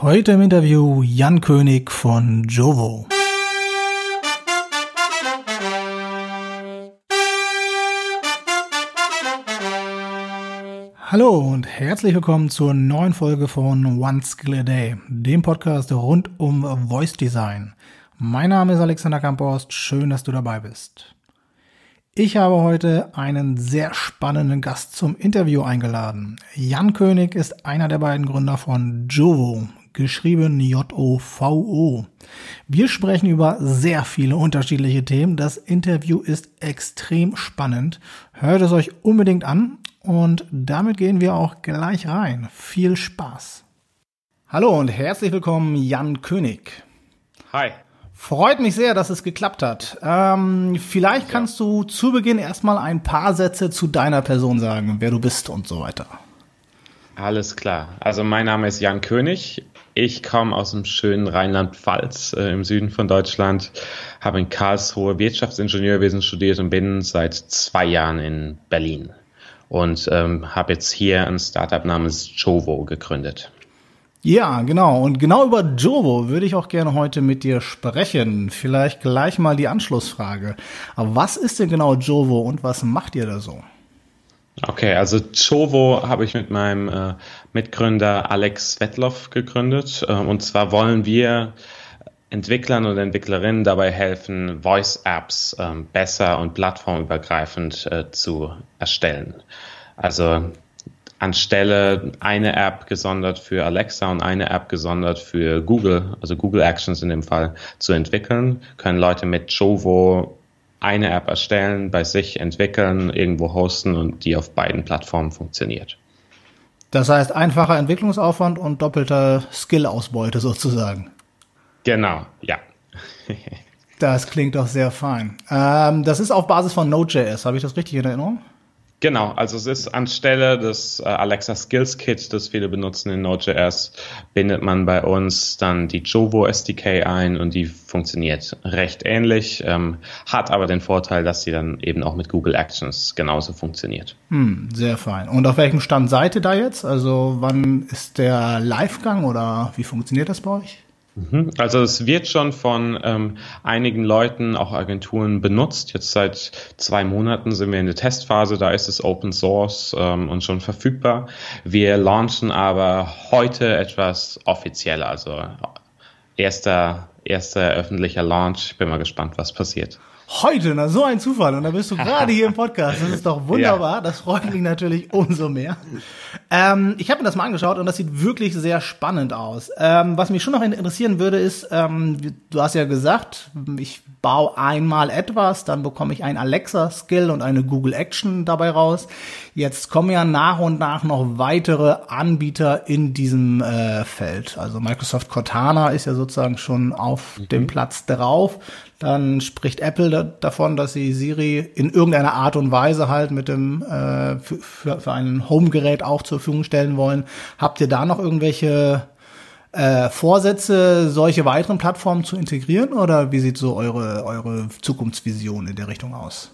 Heute im Interview Jan König von Jovo. Hallo und herzlich willkommen zur neuen Folge von One Skill a Day, dem Podcast rund um Voice Design. Mein Name ist Alexander Kampost, schön, dass du dabei bist. Ich habe heute einen sehr spannenden Gast zum Interview eingeladen. Jan König ist einer der beiden Gründer von Jovo, geschrieben J-O-V-O. Wir sprechen über sehr viele unterschiedliche Themen. Das Interview ist extrem spannend. Hört es euch unbedingt an und damit gehen wir auch gleich rein. Viel Spaß. Hallo und herzlich willkommen, Jan König. Hi. Freut mich sehr, dass es geklappt hat. Ähm, vielleicht ja. kannst du zu Beginn erstmal ein paar Sätze zu deiner Person sagen, wer du bist und so weiter. Alles klar. Also mein Name ist Jan König. Ich komme aus dem schönen Rheinland-Pfalz äh, im Süden von Deutschland, habe in Karlsruhe Wirtschaftsingenieurwesen studiert und bin seit zwei Jahren in Berlin und ähm, habe jetzt hier ein Startup namens Jovo gegründet. Ja, genau. Und genau über Jovo würde ich auch gerne heute mit dir sprechen. Vielleicht gleich mal die Anschlussfrage. Aber was ist denn genau Jovo und was macht ihr da so? Okay, also Jovo habe ich mit meinem äh, Mitgründer Alex Svetloff gegründet. Äh, und zwar wollen wir Entwicklern und Entwicklerinnen dabei helfen, Voice-Apps ähm, besser und plattformübergreifend äh, zu erstellen. Also anstelle eine App gesondert für Alexa und eine App gesondert für Google, also Google Actions in dem Fall, zu entwickeln, können Leute mit Jovo eine App erstellen, bei sich entwickeln, irgendwo hosten und die auf beiden Plattformen funktioniert. Das heißt einfacher Entwicklungsaufwand und doppelter Skill-Ausbeute sozusagen. Genau, ja. das klingt doch sehr fein. Ähm, das ist auf Basis von Node.js, habe ich das richtig in Erinnerung? Genau, also es ist anstelle des äh, Alexa Skills Kit, das viele benutzen in Node.js, bindet man bei uns dann die Jovo SDK ein und die funktioniert recht ähnlich, ähm, hat aber den Vorteil, dass sie dann eben auch mit Google Actions genauso funktioniert. Hm, sehr fein. Und auf welchem Stand seid ihr da jetzt? Also wann ist der Livegang oder wie funktioniert das bei euch? Mhm. Also es wird schon von ähm, einigen Leuten, auch Agenturen benutzt. Jetzt seit zwei Monaten sind wir in der Testphase, da ist es Open Source ähm, und schon verfügbar. Wir launchen aber heute etwas offizieller, also erster, erster öffentlicher Launch. Ich bin mal gespannt, was passiert. Heute, na so ein Zufall. Und da bist du gerade hier im Podcast. Das ist doch wunderbar. Ja. Das freut mich natürlich umso mehr. Ähm, ich habe mir das mal angeschaut und das sieht wirklich sehr spannend aus. Ähm, was mich schon noch interessieren würde, ist, ähm, du hast ja gesagt, ich baue einmal etwas, dann bekomme ich ein Alexa-Skill und eine Google Action dabei raus. Jetzt kommen ja nach und nach noch weitere Anbieter in diesem äh, Feld. Also Microsoft Cortana ist ja sozusagen schon auf mhm. dem Platz drauf. Dann spricht Apple da, davon, dass sie Siri in irgendeiner Art und Weise halt mit dem äh, für, für ein Home-Gerät auch zur Verfügung stellen wollen. Habt ihr da noch irgendwelche äh, Vorsätze, solche weiteren Plattformen zu integrieren oder wie sieht so eure, eure Zukunftsvision in der Richtung aus?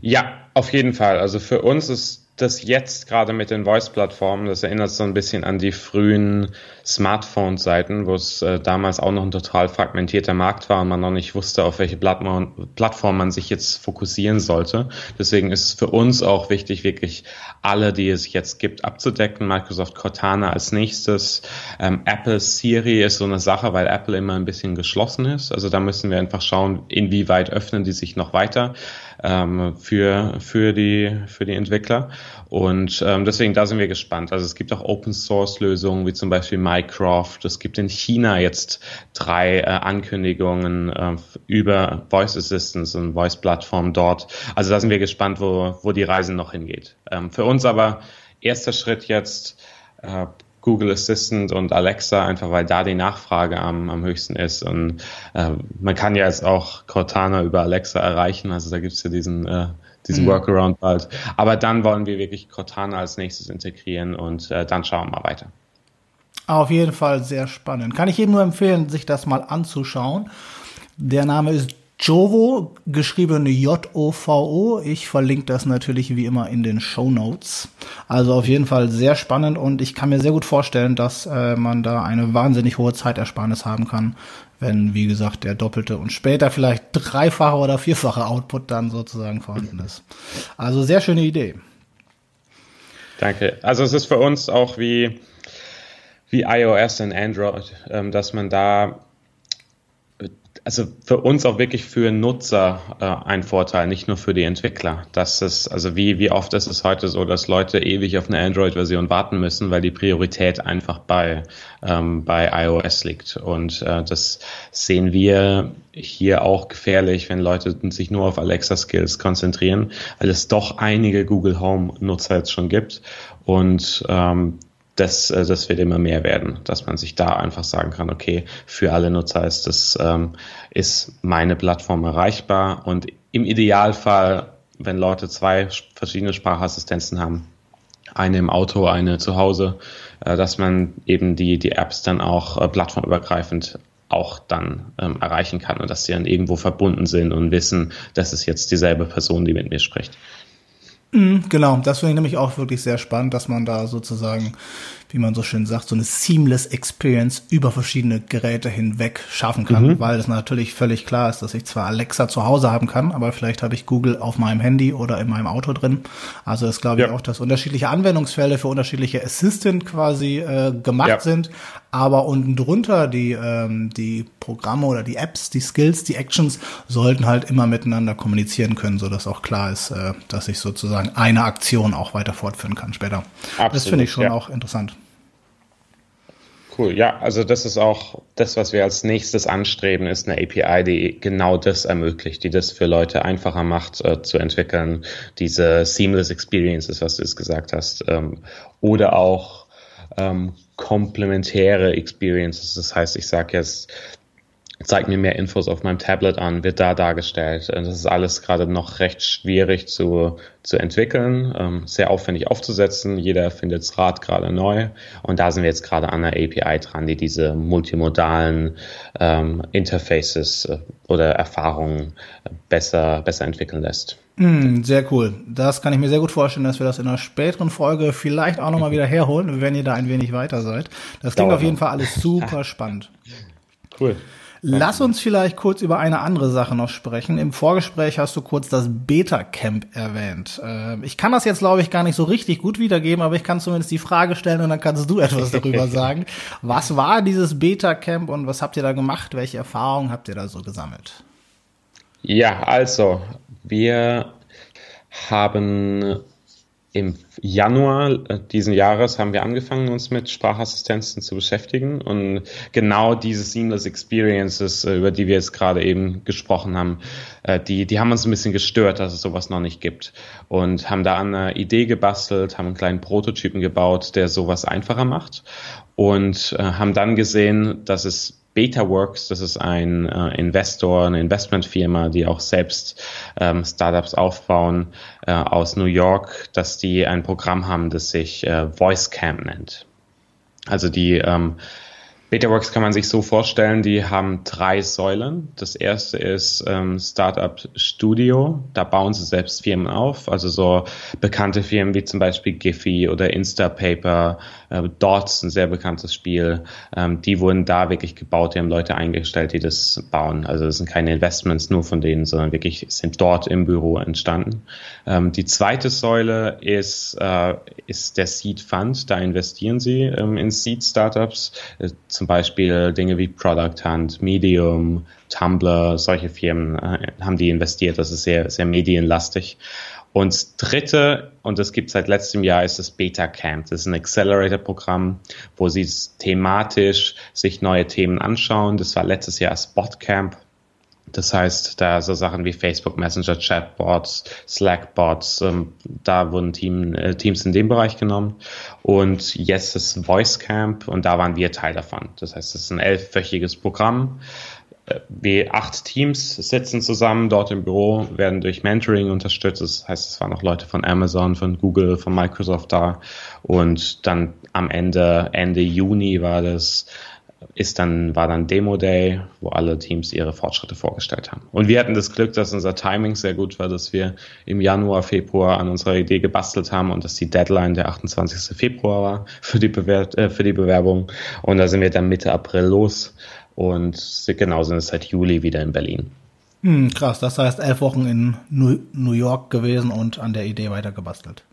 Ja, auf jeden Fall. Also für uns ist das jetzt gerade mit den Voice-Plattformen, das erinnert so ein bisschen an die frühen Smartphone-Seiten, wo es äh, damals auch noch ein total fragmentierter Markt war und man noch nicht wusste, auf welche Plattform man sich jetzt fokussieren sollte. Deswegen ist es für uns auch wichtig, wirklich alle, die es jetzt gibt, abzudecken. Microsoft Cortana als nächstes. Ähm, Apple Siri ist so eine Sache, weil Apple immer ein bisschen geschlossen ist. Also da müssen wir einfach schauen, inwieweit öffnen die sich noch weiter ähm, für, für, die, für die Entwickler. Und ähm, deswegen, da sind wir gespannt. Also es gibt auch Open Source Lösungen, wie zum Beispiel Mycroft. Es gibt in China jetzt drei äh, Ankündigungen äh, über Voice Assistance und Voice Plattform dort. Also da sind wir gespannt, wo, wo die Reise noch hingeht. Ähm, für uns aber erster Schritt jetzt äh, Google Assistant und Alexa, einfach weil da die Nachfrage am, am höchsten ist. Und äh, man kann ja jetzt auch Cortana über Alexa erreichen. Also da gibt es ja diesen, äh, diesen mhm. Workaround bald. Aber dann wollen wir wirklich Cortana als nächstes integrieren und äh, dann schauen wir mal weiter. Auf jeden Fall sehr spannend. Kann ich jedem nur empfehlen, sich das mal anzuschauen. Der Name ist Jovo, geschrieben J-O-V-O. Ich verlinke das natürlich wie immer in den Show Notes. Also auf jeden Fall sehr spannend und ich kann mir sehr gut vorstellen, dass äh, man da eine wahnsinnig hohe Zeitersparnis haben kann, wenn, wie gesagt, der doppelte und später vielleicht dreifache oder vierfache Output dann sozusagen vorhanden ist. Also sehr schöne Idee. Danke. Also es ist für uns auch wie, wie iOS und Android, ähm, dass man da also für uns auch wirklich für Nutzer äh, ein Vorteil, nicht nur für die Entwickler. Das ist, also wie, wie oft ist es heute so, dass Leute ewig auf eine Android-Version warten müssen, weil die Priorität einfach bei, ähm, bei iOS liegt. Und äh, das sehen wir hier auch gefährlich, wenn Leute sich nur auf Alexa-Skills konzentrieren, weil es doch einige Google Home-Nutzer jetzt schon gibt. Und ähm, das, äh, das wird immer mehr werden, dass man sich da einfach sagen kann, okay, für alle Nutzer ist das ähm, ist meine Plattform erreichbar und im Idealfall, wenn Leute zwei verschiedene Sprachassistenzen haben, eine im Auto, eine zu Hause, äh, dass man eben die die Apps dann auch äh, plattformübergreifend auch dann ähm, erreichen kann und dass sie dann irgendwo verbunden sind und wissen, das ist jetzt dieselbe Person, die mit mir spricht. Mhm, genau, das finde ich nämlich auch wirklich sehr spannend, dass man da sozusagen, wie man so schön sagt, so eine seamless Experience über verschiedene Geräte hinweg schaffen kann, mhm. weil es natürlich völlig klar ist, dass ich zwar Alexa zu Hause haben kann, aber vielleicht habe ich Google auf meinem Handy oder in meinem Auto drin. Also ist glaube ich ja. auch, dass unterschiedliche Anwendungsfälle für unterschiedliche Assistant quasi äh, gemacht ja. sind, aber unten drunter die ähm, die Programme oder die Apps, die Skills, die Actions sollten halt immer miteinander kommunizieren können, so dass auch klar ist, äh, dass ich sozusagen eine Aktion auch weiter fortführen kann später. Absolut, das finde ich schon ja. auch interessant. Cool, ja, also das ist auch das, was wir als nächstes anstreben, ist eine API, die genau das ermöglicht, die das für Leute einfacher macht äh, zu entwickeln, diese Seamless Experiences, was du jetzt gesagt hast, ähm, oder auch ähm, komplementäre Experiences. Das heißt, ich sage jetzt, zeigt mir mehr Infos auf meinem Tablet an, wird da dargestellt. Das ist alles gerade noch recht schwierig zu, zu entwickeln, ähm, sehr aufwendig aufzusetzen. Jeder findet das Rad gerade neu und da sind wir jetzt gerade an der API dran, die diese multimodalen ähm, Interfaces äh, oder Erfahrungen besser, besser entwickeln lässt. Mm, sehr cool. Das kann ich mir sehr gut vorstellen, dass wir das in einer späteren Folge vielleicht auch nochmal wieder herholen, wenn ihr da ein wenig weiter seid. Das klingt Dauer auf jeden noch. Fall alles super spannend. Cool. Lass uns vielleicht kurz über eine andere Sache noch sprechen. Im Vorgespräch hast du kurz das Beta-Camp erwähnt. Äh, ich kann das jetzt, glaube ich, gar nicht so richtig gut wiedergeben, aber ich kann zumindest die Frage stellen und dann kannst du etwas darüber sagen. Was war dieses Beta-Camp und was habt ihr da gemacht? Welche Erfahrungen habt ihr da so gesammelt? Ja, also, wir haben im Januar äh, diesen Jahres haben wir angefangen, uns mit Sprachassistenzen zu beschäftigen. Und genau diese Seamless Experiences, äh, über die wir jetzt gerade eben gesprochen haben, äh, die, die haben uns ein bisschen gestört, dass es sowas noch nicht gibt. Und haben da an einer Idee gebastelt, haben einen kleinen Prototypen gebaut, der sowas einfacher macht. Und haben dann gesehen, dass es BetaWorks, das ist ein äh, Investor, eine Investmentfirma, die auch selbst ähm, Startups aufbauen äh, aus New York, dass die ein Programm haben, das sich äh, VoiceCamp nennt. Also die ähm, Betaworks kann man sich so vorstellen, die haben drei Säulen. Das erste ist ähm, Startup Studio. Da bauen sie selbst Firmen auf, also so bekannte Firmen wie zum Beispiel Giphy oder Instapaper, äh, Dots, ein sehr bekanntes Spiel. Ähm, die wurden da wirklich gebaut, die haben Leute eingestellt, die das bauen. Also das sind keine Investments nur von denen, sondern wirklich sind dort im Büro entstanden. Ähm, die zweite Säule ist, äh, ist der Seed Fund. Da investieren sie ähm, in Seed Startups. Äh, zum Beispiel Dinge wie Product Hunt, Medium, Tumblr, solche Firmen äh, haben die investiert. Das ist sehr, sehr medienlastig. Und dritte, und das gibt seit letztem Jahr, ist das Beta Camp. Das ist ein Accelerator-Programm, wo sie thematisch sich neue Themen anschauen. Das war letztes Jahr Spot Camp. Das heißt, da so Sachen wie Facebook Messenger, Chatbots, Slackbots, ähm, da wurden Team, äh, Teams in dem Bereich genommen. Und jetzt ist Voice Camp und da waren wir Teil davon. Das heißt, es ist ein elfwöchiges Programm. Äh, wir acht Teams sitzen zusammen dort im Büro, werden durch Mentoring unterstützt. Das heißt, es waren auch Leute von Amazon, von Google, von Microsoft da. Und dann am Ende, Ende Juni war das, ist dann, war dann Demo Day, wo alle Teams ihre Fortschritte vorgestellt haben. Und wir hatten das Glück, dass unser Timing sehr gut war, dass wir im Januar, Februar an unserer Idee gebastelt haben und dass die Deadline der 28. Februar war für die, Bewer äh, für die Bewerbung. Und da sind wir dann Mitte April los und genau sind es seit Juli wieder in Berlin. Hm, krass, das heißt elf Wochen in New York gewesen und an der Idee weiter gebastelt.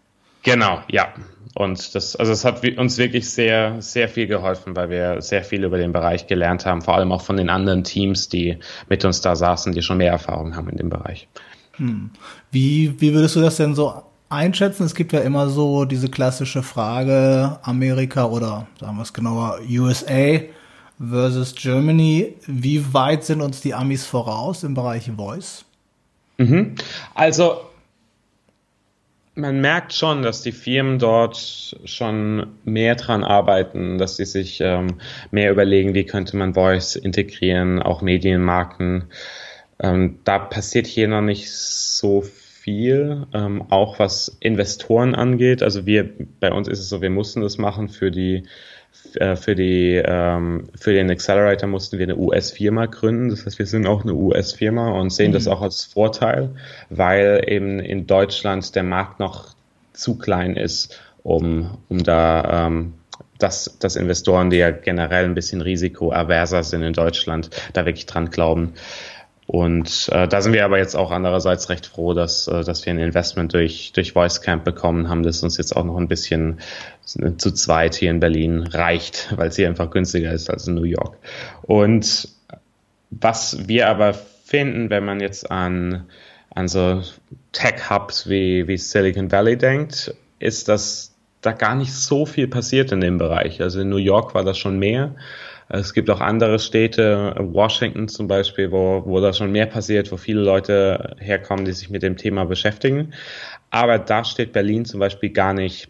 Genau, ja. Und das, also es hat uns wirklich sehr, sehr viel geholfen, weil wir sehr viel über den Bereich gelernt haben, vor allem auch von den anderen Teams, die mit uns da saßen, die schon mehr Erfahrung haben in dem Bereich. Hm. Wie, wie würdest du das denn so einschätzen? Es gibt ja immer so diese klassische Frage, Amerika oder sagen wir es genauer, USA versus Germany. Wie weit sind uns die Amis voraus im Bereich Voice? Mhm. Also man merkt schon, dass die Firmen dort schon mehr dran arbeiten, dass sie sich ähm, mehr überlegen, wie könnte man Voice integrieren, auch Medienmarken. Ähm, da passiert hier noch nicht so viel, ähm, auch was Investoren angeht. Also wir, bei uns ist es so, wir mussten das machen für die für, die, ähm, für den Accelerator mussten wir eine US-Firma gründen. Das heißt, wir sind auch eine US-Firma und sehen mhm. das auch als Vorteil, weil eben in Deutschland der Markt noch zu klein ist, um, um da ähm, dass, dass Investoren, die ja generell ein bisschen risikoaverser sind in Deutschland, da wirklich dran glauben. Und äh, da sind wir aber jetzt auch andererseits recht froh, dass, äh, dass wir ein Investment durch, durch VoiceCamp bekommen haben, das uns jetzt auch noch ein bisschen zu zweit hier in Berlin reicht, weil es hier einfach günstiger ist als in New York. Und was wir aber finden, wenn man jetzt an, an so Tech-Hubs wie, wie Silicon Valley denkt, ist, dass da gar nicht so viel passiert in dem Bereich. Also in New York war das schon mehr. Es gibt auch andere Städte, Washington zum Beispiel, wo, wo da schon mehr passiert, wo viele Leute herkommen, die sich mit dem Thema beschäftigen. Aber da steht Berlin zum Beispiel gar nicht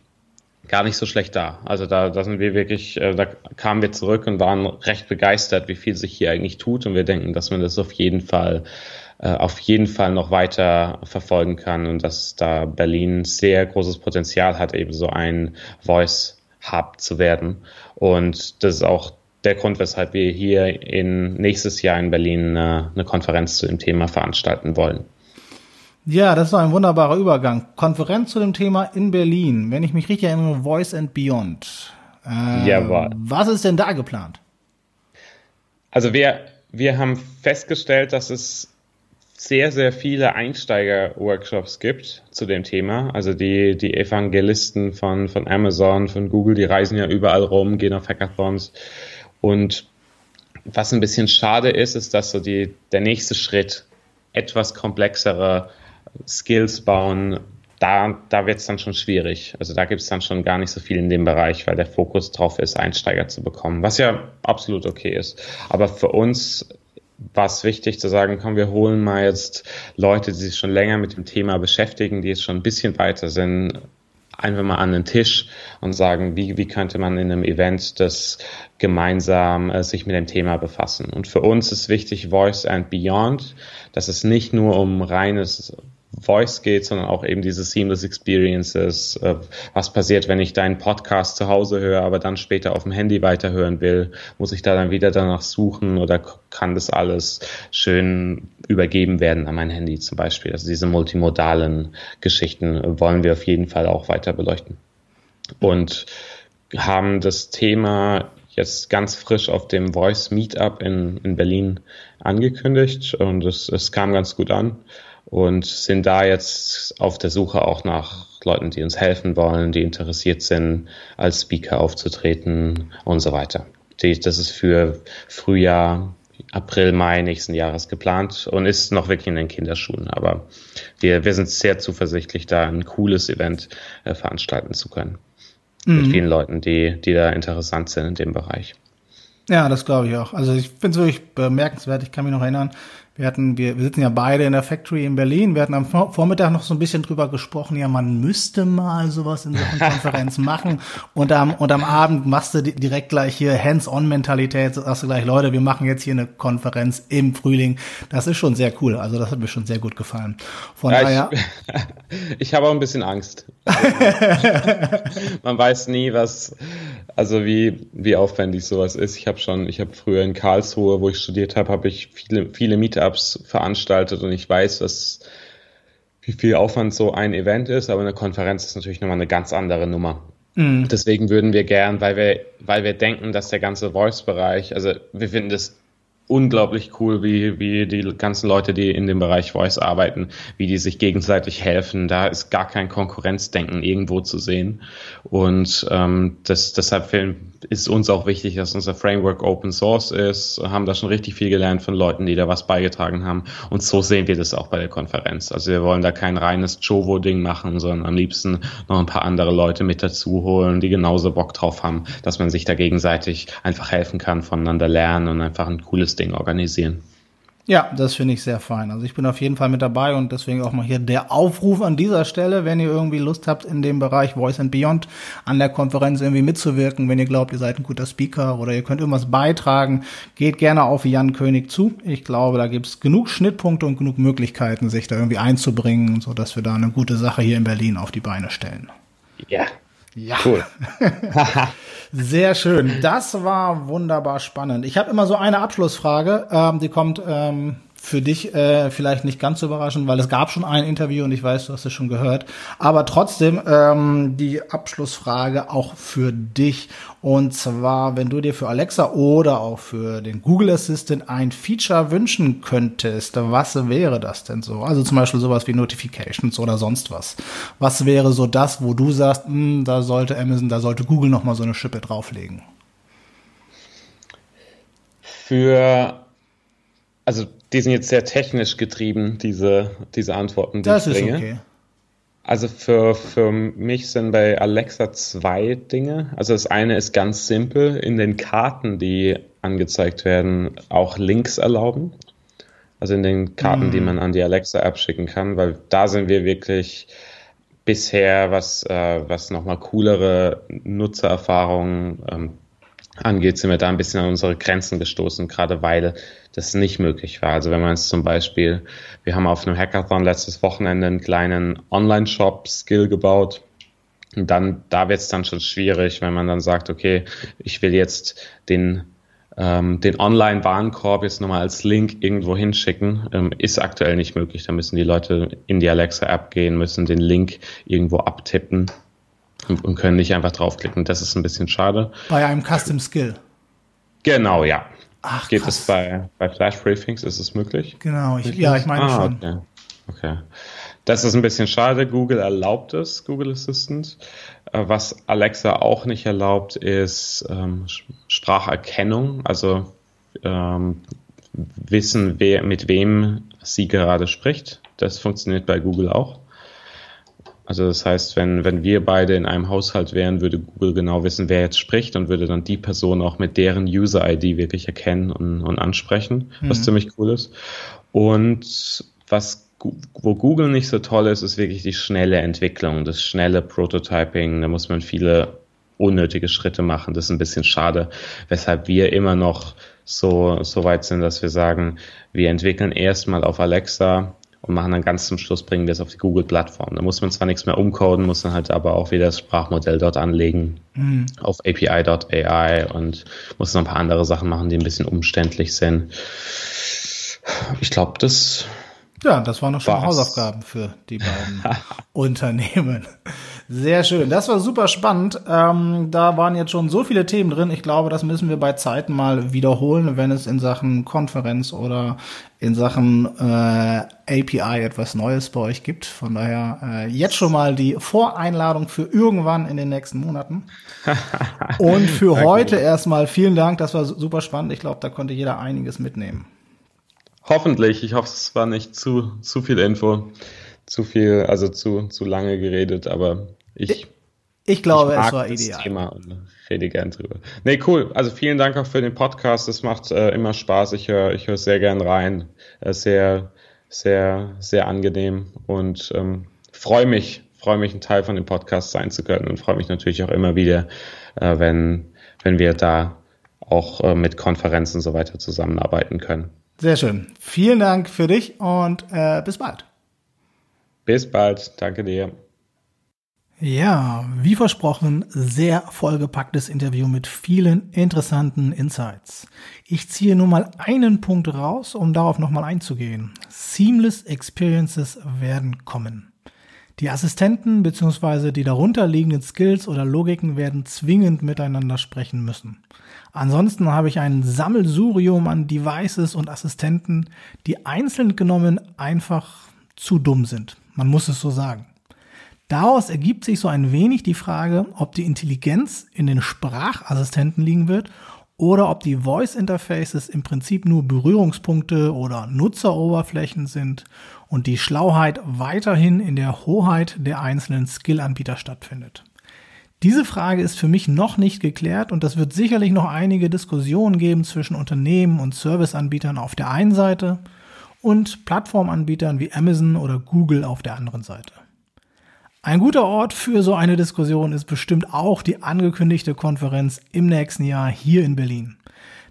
gar nicht so schlecht da. Also da, da sind wir wirklich, äh, da kamen wir zurück und waren recht begeistert, wie viel sich hier eigentlich tut. Und wir denken, dass man das auf jeden Fall, äh, auf jeden Fall noch weiter verfolgen kann und dass da Berlin sehr großes Potenzial hat, eben so ein Voice Hub zu werden. Und das ist auch der Grund, weshalb wir hier in nächstes Jahr in Berlin eine, äh, eine Konferenz zu dem Thema veranstalten wollen. Ja, das ist ein wunderbarer Übergang. Konferenz zu dem Thema in Berlin. Wenn ich mich richtig erinnere, Voice and Beyond. Äh, Jawohl. Was ist denn da geplant? Also wir, wir haben festgestellt, dass es sehr, sehr viele Einsteiger-Workshops gibt zu dem Thema. Also die, die Evangelisten von, von Amazon, von Google, die reisen ja überall rum, gehen auf Hackathons und was ein bisschen schade ist, ist, dass so die, der nächste Schritt etwas komplexere Skills bauen, da, da wird es dann schon schwierig. Also da gibt es dann schon gar nicht so viel in dem Bereich, weil der Fokus drauf ist, Einsteiger zu bekommen, was ja absolut okay ist. Aber für uns war es wichtig zu sagen, komm, wir holen mal jetzt Leute, die sich schon länger mit dem Thema beschäftigen, die jetzt schon ein bisschen weiter sind, einfach mal an den Tisch und sagen, wie, wie könnte man in einem Event das gemeinsam äh, sich mit dem Thema befassen. Und für uns ist wichtig Voice and Beyond, dass es nicht nur um reines Voice geht, sondern auch eben diese Seamless Experiences. Äh, was passiert, wenn ich deinen Podcast zu Hause höre, aber dann später auf dem Handy weiterhören will? Muss ich da dann wieder danach suchen oder kann das alles schön übergeben werden an mein Handy zum Beispiel? Also diese multimodalen Geschichten wollen wir auf jeden Fall auch weiter beleuchten. Und haben das Thema jetzt ganz frisch auf dem Voice Meetup in, in Berlin angekündigt und es, es kam ganz gut an und sind da jetzt auf der Suche auch nach Leuten, die uns helfen wollen, die interessiert sind, als Speaker aufzutreten und so weiter. Das ist für Frühjahr, April, Mai nächsten Jahres geplant und ist noch wirklich in den Kinderschuhen. Aber wir, wir sind sehr zuversichtlich, da ein cooles Event äh, veranstalten zu können. Mhm. Mit vielen Leuten, die, die da interessant sind in dem Bereich. Ja, das glaube ich auch. Also ich finde es wirklich bemerkenswert. Ich kann mich noch erinnern, Wir hatten, wir, wir sitzen ja beide in der Factory in Berlin. Wir hatten am Vormittag noch so ein bisschen drüber gesprochen, ja, man müsste mal sowas in Sachen Konferenz machen. Und am, und am Abend machst du direkt gleich hier Hands-on-Mentalität, sagst du gleich, Leute, wir machen jetzt hier eine Konferenz im Frühling. Das ist schon sehr cool. Also das hat mir schon sehr gut gefallen. Von ja, daher. Ich, ich habe auch ein bisschen Angst. man weiß nie, was, also wie, wie aufwendig sowas ist. Ich habe schon, ich habe früher in Karlsruhe, wo ich studiert habe, habe ich viele, viele Meetups veranstaltet und ich weiß, was, wie viel Aufwand so ein Event ist, aber eine Konferenz ist natürlich nochmal eine ganz andere Nummer. Mhm. Deswegen würden wir gern, weil wir, weil wir denken, dass der ganze Voice-Bereich, also wir finden das unglaublich cool, wie, wie die ganzen Leute, die in dem Bereich Voice arbeiten, wie die sich gegenseitig helfen. Da ist gar kein Konkurrenzdenken irgendwo zu sehen. Und ähm, das, deshalb ist uns auch wichtig, dass unser Framework Open Source ist. Haben da schon richtig viel gelernt von Leuten, die da was beigetragen haben. Und so sehen wir das auch bei der Konferenz. Also wir wollen da kein reines Jovo-Ding machen, sondern am liebsten noch ein paar andere Leute mit dazu holen, die genauso Bock drauf haben, dass man sich da gegenseitig einfach helfen kann, voneinander lernen und einfach ein cooles organisieren. Ja, das finde ich sehr fein. Also ich bin auf jeden Fall mit dabei und deswegen auch mal hier der Aufruf an dieser Stelle, wenn ihr irgendwie Lust habt, in dem Bereich Voice and Beyond an der Konferenz irgendwie mitzuwirken, wenn ihr glaubt, ihr seid ein guter Speaker oder ihr könnt irgendwas beitragen, geht gerne auf Jan König zu. Ich glaube, da gibt es genug Schnittpunkte und genug Möglichkeiten, sich da irgendwie einzubringen, so dass wir da eine gute Sache hier in Berlin auf die Beine stellen. Ja. Ja. Cool. Sehr schön. Das war wunderbar spannend. Ich habe immer so eine Abschlussfrage, ähm, die kommt ähm, für dich äh, vielleicht nicht ganz so überraschend, weil es gab schon ein Interview und ich weiß, du hast es schon gehört. Aber trotzdem ähm, die Abschlussfrage auch für dich. Und zwar, wenn du dir für Alexa oder auch für den Google Assistant ein Feature wünschen könntest, was wäre das denn so? Also zum Beispiel sowas wie Notifications oder sonst was. Was wäre so das, wo du sagst, mh, hm, da sollte Amazon, da sollte Google noch mal so eine Schippe drauflegen? Für also die sind jetzt sehr technisch getrieben, diese, diese Antworten, die das ich bringe. Ist okay. Also für, für mich sind bei Alexa zwei Dinge. Also das eine ist ganz simpel, in den Karten, die angezeigt werden, auch Links erlauben. Also in den Karten, mm. die man an die Alexa-App schicken kann, weil da sind wir wirklich bisher, was, äh, was nochmal coolere Nutzererfahrungen ähm, angeht, sind wir da ein bisschen an unsere Grenzen gestoßen, gerade weil das nicht möglich war. Also wenn man es zum Beispiel, wir haben auf einem Hackathon letztes Wochenende einen kleinen Online-Shop-Skill gebaut. Und dann, da wird es dann schon schwierig, wenn man dann sagt, okay, ich will jetzt den ähm, den Online-Warenkorb jetzt nochmal als Link irgendwo hinschicken, ähm, ist aktuell nicht möglich. Da müssen die Leute in die Alexa-App gehen, müssen den Link irgendwo abtippen und, können nicht einfach draufklicken. Das ist ein bisschen schade. Bei einem Custom Skill. Genau, ja. Ach, Geht es bei, bei Flash Briefings? Ist es möglich? Genau, ich, ja, ich meine ah, schon. Okay. okay. Das ist ein bisschen schade. Google erlaubt es, Google Assistant. Äh, was Alexa auch nicht erlaubt, ist ähm, Spracherkennung. Also ähm, wissen, wer, mit wem sie gerade spricht. Das funktioniert bei Google auch. Also das heißt, wenn, wenn wir beide in einem Haushalt wären, würde Google genau wissen, wer jetzt spricht und würde dann die Person auch mit deren User-ID wirklich erkennen und, und ansprechen, was mhm. ziemlich cool ist. Und was wo Google nicht so toll ist, ist wirklich die schnelle Entwicklung, das schnelle Prototyping. Da muss man viele unnötige Schritte machen. Das ist ein bisschen schade, weshalb wir immer noch so, so weit sind, dass wir sagen, wir entwickeln erstmal auf Alexa machen dann ganz zum Schluss, bringen wir es auf die Google-Plattform. Da muss man zwar nichts mehr umcoden, muss dann halt aber auch wieder das Sprachmodell dort anlegen mhm. auf API.ai und muss noch ein paar andere Sachen machen, die ein bisschen umständlich sind. Ich glaube, das ja, das waren noch schon Hausaufgaben für die beiden Unternehmen. Sehr schön. Das war super spannend. Ähm, da waren jetzt schon so viele Themen drin. Ich glaube, das müssen wir bei Zeiten mal wiederholen, wenn es in Sachen Konferenz oder in Sachen äh, API etwas Neues bei euch gibt. Von daher äh, jetzt schon mal die Voreinladung für irgendwann in den nächsten Monaten. Und für heute erstmal vielen Dank. Das war super spannend. Ich glaube, da konnte jeder einiges mitnehmen. Hoffentlich. Ich hoffe, es war nicht zu, zu viel Info, zu viel, also zu, zu lange geredet, aber ich. Ich glaube, ich es war ideal. Thema und rede gern drüber. Nee, cool. Also vielen Dank auch für den Podcast. Es macht äh, immer Spaß. Ich höre ich höre sehr gern rein. Äh, sehr, sehr, sehr angenehm und ähm, freue mich, freue mich, ein Teil von dem Podcast sein zu können und freue mich natürlich auch immer wieder, äh, wenn, wenn wir da auch äh, mit Konferenzen und so weiter zusammenarbeiten können. Sehr schön. Vielen Dank für dich und äh, bis bald. Bis bald. Danke dir. Ja, wie versprochen, sehr vollgepacktes Interview mit vielen interessanten Insights. Ich ziehe nur mal einen Punkt raus, um darauf nochmal einzugehen. Seamless Experiences werden kommen. Die Assistenten bzw. die darunterliegenden Skills oder Logiken werden zwingend miteinander sprechen müssen. Ansonsten habe ich ein Sammelsurium an Devices und Assistenten, die einzeln genommen einfach zu dumm sind. Man muss es so sagen. Daraus ergibt sich so ein wenig die Frage, ob die Intelligenz in den Sprachassistenten liegen wird oder ob die Voice Interfaces im Prinzip nur Berührungspunkte oder Nutzeroberflächen sind und die Schlauheit weiterhin in der Hoheit der einzelnen Skill-Anbieter stattfindet. Diese Frage ist für mich noch nicht geklärt und das wird sicherlich noch einige Diskussionen geben zwischen Unternehmen und Serviceanbietern auf der einen Seite und Plattformanbietern wie Amazon oder Google auf der anderen Seite. Ein guter Ort für so eine Diskussion ist bestimmt auch die angekündigte Konferenz im nächsten Jahr hier in Berlin.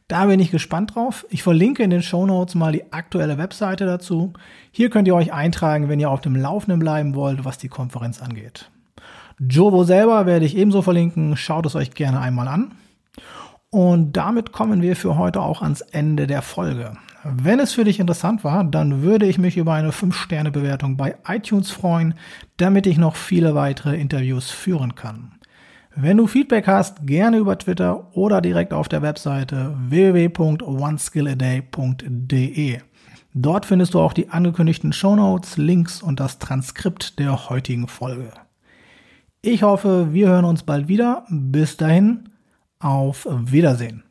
Da bin ich gespannt drauf. Ich verlinke in den Show Notes mal die aktuelle Webseite dazu. Hier könnt ihr euch eintragen, wenn ihr auf dem Laufenden bleiben wollt, was die Konferenz angeht. Jovo selber werde ich ebenso verlinken. Schaut es euch gerne einmal an. Und damit kommen wir für heute auch ans Ende der Folge. Wenn es für dich interessant war, dann würde ich mich über eine 5-Sterne-Bewertung bei iTunes freuen, damit ich noch viele weitere Interviews führen kann. Wenn du Feedback hast, gerne über Twitter oder direkt auf der Webseite www.oneskilladay.de. Dort findest du auch die angekündigten Shownotes, Links und das Transkript der heutigen Folge. Ich hoffe, wir hören uns bald wieder. Bis dahin, auf Wiedersehen.